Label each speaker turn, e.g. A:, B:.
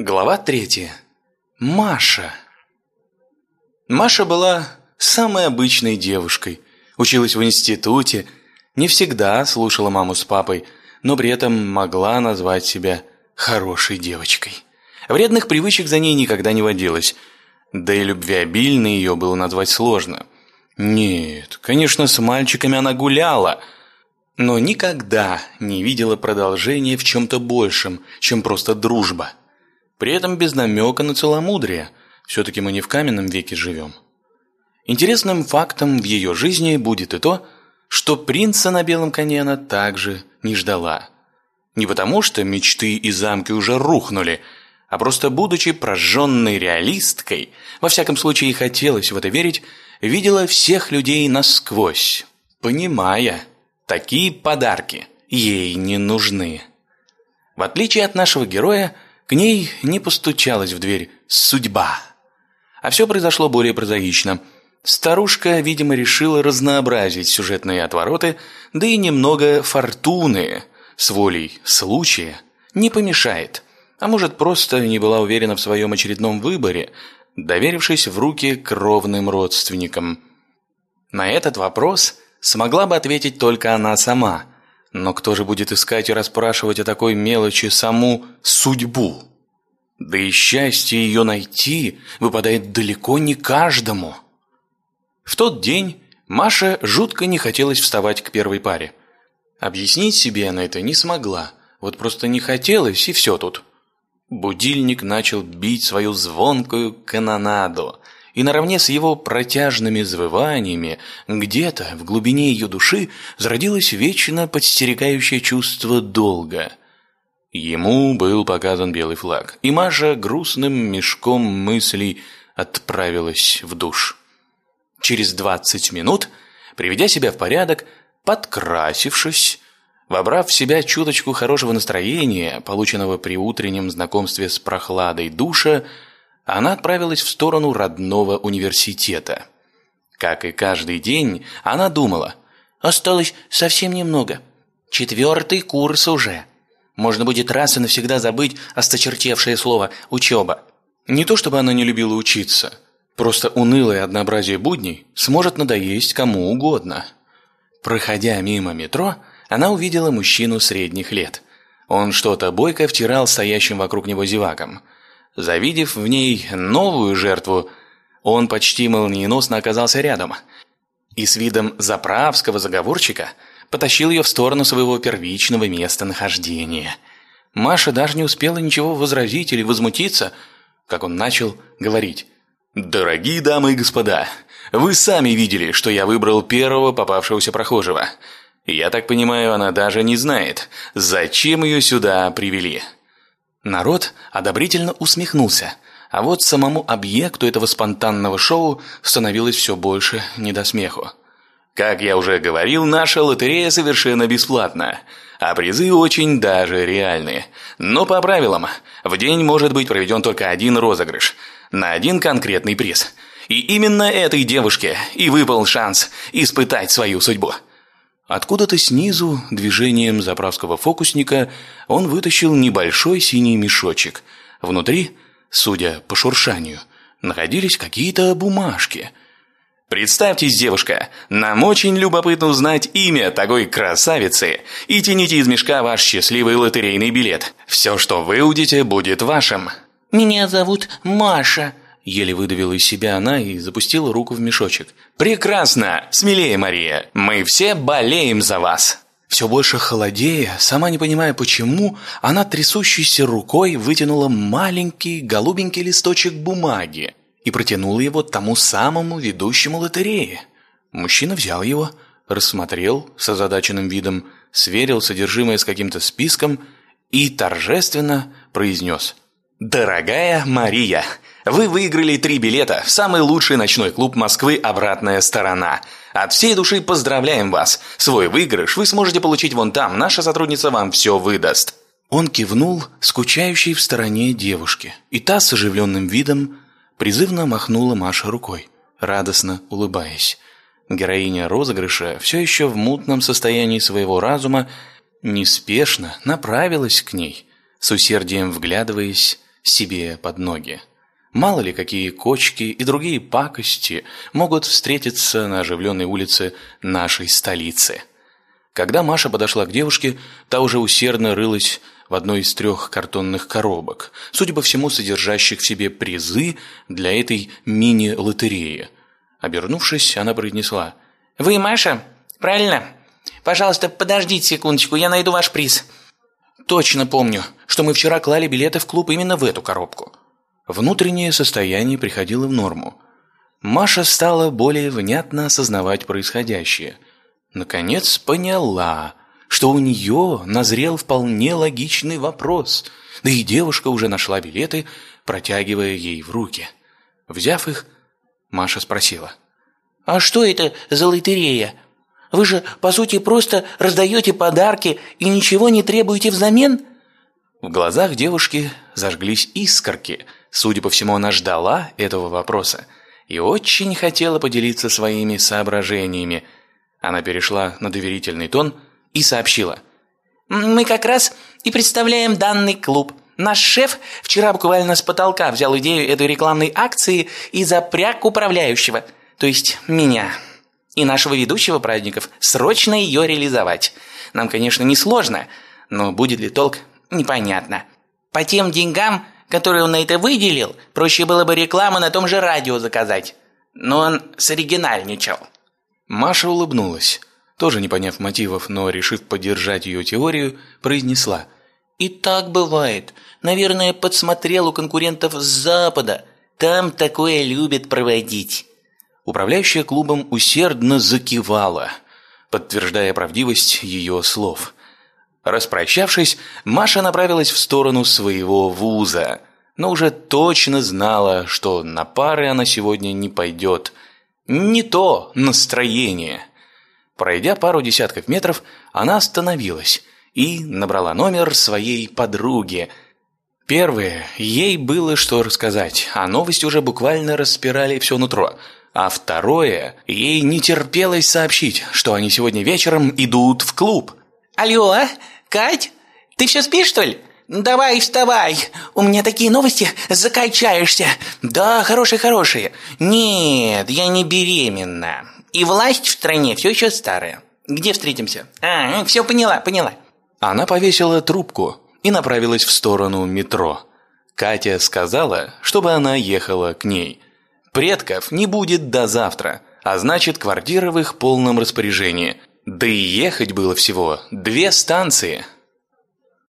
A: Глава третья. Маша. Маша была самой обычной девушкой. Училась в институте, не всегда слушала маму с папой, но при этом могла назвать себя хорошей девочкой. Вредных привычек за ней никогда не водилось, да и любвеобильной ее было назвать сложно. Нет, конечно, с мальчиками она гуляла, но никогда не видела продолжения в чем-то большем, чем просто дружба. При этом без намека на целомудрие. Все-таки мы не в каменном веке живем. Интересным фактом в ее жизни будет и то, что принца на белом коне она также не ждала. Не потому, что мечты и замки уже рухнули, а просто будучи прожженной реалисткой, во всяком случае хотелось в это верить, видела всех людей насквозь, понимая, такие подарки ей не нужны. В отличие от нашего героя, к ней не постучалась в дверь судьба. А все произошло более прозаично. Старушка, видимо, решила разнообразить сюжетные отвороты, да и немного фортуны с волей случая не помешает. А может, просто не была уверена в своем очередном выборе, доверившись в руки кровным родственникам. На этот вопрос смогла бы ответить только она сама – но кто же будет искать и расспрашивать о такой мелочи саму судьбу? Да и счастье ее найти выпадает далеко не каждому. В тот день Маше жутко не хотелось вставать к первой паре. Объяснить себе она это не смогла. Вот просто не хотелось, и все тут. Будильник начал бить свою звонкую канонаду – и наравне с его протяжными завываниями где-то в глубине ее души зародилось вечно подстерегающее чувство долга. Ему был показан белый флаг, и Маша грустным мешком мыслей отправилась в душ. Через двадцать минут, приведя себя в порядок, подкрасившись, вобрав в себя чуточку хорошего настроения, полученного при утреннем знакомстве с прохладой душа, она отправилась в сторону родного университета. Как и каждый день, она думала, «Осталось совсем немного. Четвертый курс уже. Можно будет раз и навсегда забыть осточертевшее слово «учеба». Не то чтобы она не любила учиться, просто унылое однообразие будней сможет надоесть кому угодно. Проходя мимо метро, она увидела мужчину средних лет. Он что-то бойко втирал стоящим вокруг него зевакам – Завидев в ней новую жертву, он почти молниеносно оказался рядом и с видом заправского заговорщика потащил ее в сторону своего первичного местонахождения. Маша даже не успела ничего возразить или возмутиться, как он начал говорить. «Дорогие дамы и господа, вы сами видели, что я выбрал первого попавшегося прохожего. Я так понимаю, она даже не знает, зачем ее сюда привели». Народ одобрительно усмехнулся, а вот самому объекту этого спонтанного шоу становилось все больше не до смеху. Как я уже говорил, наша лотерея совершенно бесплатна, а призы очень даже реальные. Но по правилам, в день может быть проведен только один розыгрыш на один конкретный приз. И именно этой девушке и выпал шанс испытать свою судьбу. Откуда-то снизу, движением заправского фокусника, он вытащил небольшой синий мешочек. Внутри, судя по шуршанию, находились какие-то бумажки. «Представьтесь, девушка, нам очень любопытно узнать имя такой красавицы и тяните из мешка ваш счастливый лотерейный билет. Все, что выудите, будет вашим».
B: «Меня зовут Маша»,
A: Еле выдавила из себя она и запустила руку в мешочек. «Прекрасно! Смелее, Мария! Мы все болеем за вас!» Все больше холодея, сама не понимая почему, она трясущейся рукой вытянула маленький голубенький листочек бумаги и протянула его тому самому ведущему лотереи. Мужчина взял его, рассмотрел с озадаченным видом, сверил содержимое с каким-то списком и торжественно произнес «Дорогая Мария, вы выиграли три билета в самый лучший ночной клуб Москвы «Обратная сторона». От всей души поздравляем вас. Свой выигрыш вы сможете получить вон там. Наша сотрудница вам все выдаст». Он кивнул скучающей в стороне девушке, и та с оживленным видом призывно махнула Маше рукой, радостно улыбаясь. Героиня розыгрыша, все еще в мутном состоянии своего разума, неспешно направилась к ней, с усердием вглядываясь себе под ноги. Мало ли какие кочки и другие пакости могут встретиться на оживленной улице нашей столицы. Когда Маша подошла к девушке, та уже усердно рылась в одной из трех картонных коробок, судя по всему, содержащих в себе призы для этой мини-лотереи. Обернувшись, она произнесла
B: «Вы Маша? Правильно? Пожалуйста, подождите секундочку, я найду ваш приз».
A: «Точно помню, что мы вчера клали билеты в клуб именно в эту коробку». Внутреннее состояние приходило в норму. Маша стала более внятно осознавать происходящее. Наконец поняла, что у нее назрел вполне логичный вопрос, да и девушка уже нашла билеты, протягивая ей в руки. Взяв их, Маша спросила.
B: «А что это за лотерея? Вы же, по сути, просто раздаете подарки и ничего не требуете взамен?»
A: В глазах девушки зажглись искорки – Судя по всему, она ждала этого вопроса и очень хотела поделиться своими соображениями. Она перешла на доверительный тон и сообщила.
B: «Мы как раз и представляем данный клуб. Наш шеф вчера буквально с потолка взял идею этой рекламной акции и запряг управляющего, то есть меня, и нашего ведущего праздников, срочно ее реализовать. Нам, конечно, не сложно, но будет ли толк, непонятно. По тем деньгам которую он на это выделил, проще было бы рекламу на том же радио заказать. Но он соригинальничал.
A: Маша улыбнулась, тоже не поняв мотивов, но решив поддержать ее теорию, произнесла.
B: «И так бывает. Наверное, подсмотрел у конкурентов с Запада. Там такое любят проводить».
A: Управляющая клубом усердно закивала, подтверждая правдивость ее слов – Распрощавшись, Маша направилась в сторону своего вуза, но уже точно знала, что на пары она сегодня не пойдет. Не то настроение. Пройдя пару десятков метров, она остановилась и набрала номер своей подруги. Первое, ей было что рассказать, а новости уже буквально распирали все нутро. А второе, ей не терпелось сообщить, что они сегодня вечером идут в клуб.
B: «Алло, а? «Кать, ты все спишь, что ли?» «Давай, вставай! У меня такие новости, закачаешься!» «Да, хорошие-хорошие!» «Нет, я не беременна. И власть в стране все еще старая. Где встретимся?» «А, все поняла, поняла».
A: Она повесила трубку и направилась в сторону метро. Катя сказала, чтобы она ехала к ней. Предков не будет до завтра, а значит квартира в их полном распоряжении. Да и ехать было всего две станции –